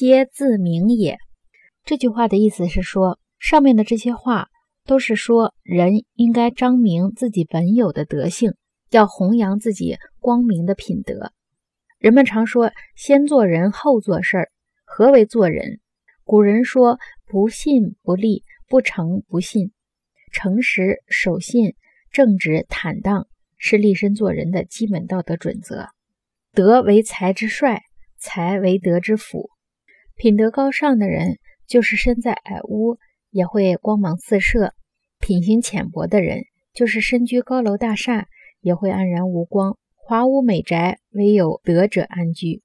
皆自明也。这句话的意思是说，上面的这些话都是说人应该彰明自己本有的德性，要弘扬自己光明的品德。人们常说“先做人后做事儿”，何为做人？古人说“不信不立，不诚不信”，诚实、守信、正直、坦荡是立身做人的基本道德准则。德为才之帅，才为德之辅。品德高尚的人。就是身在矮屋也会光芒四射，品行浅薄的人，就是身居高楼大厦也会黯然无光。华屋美宅，唯有德者安居。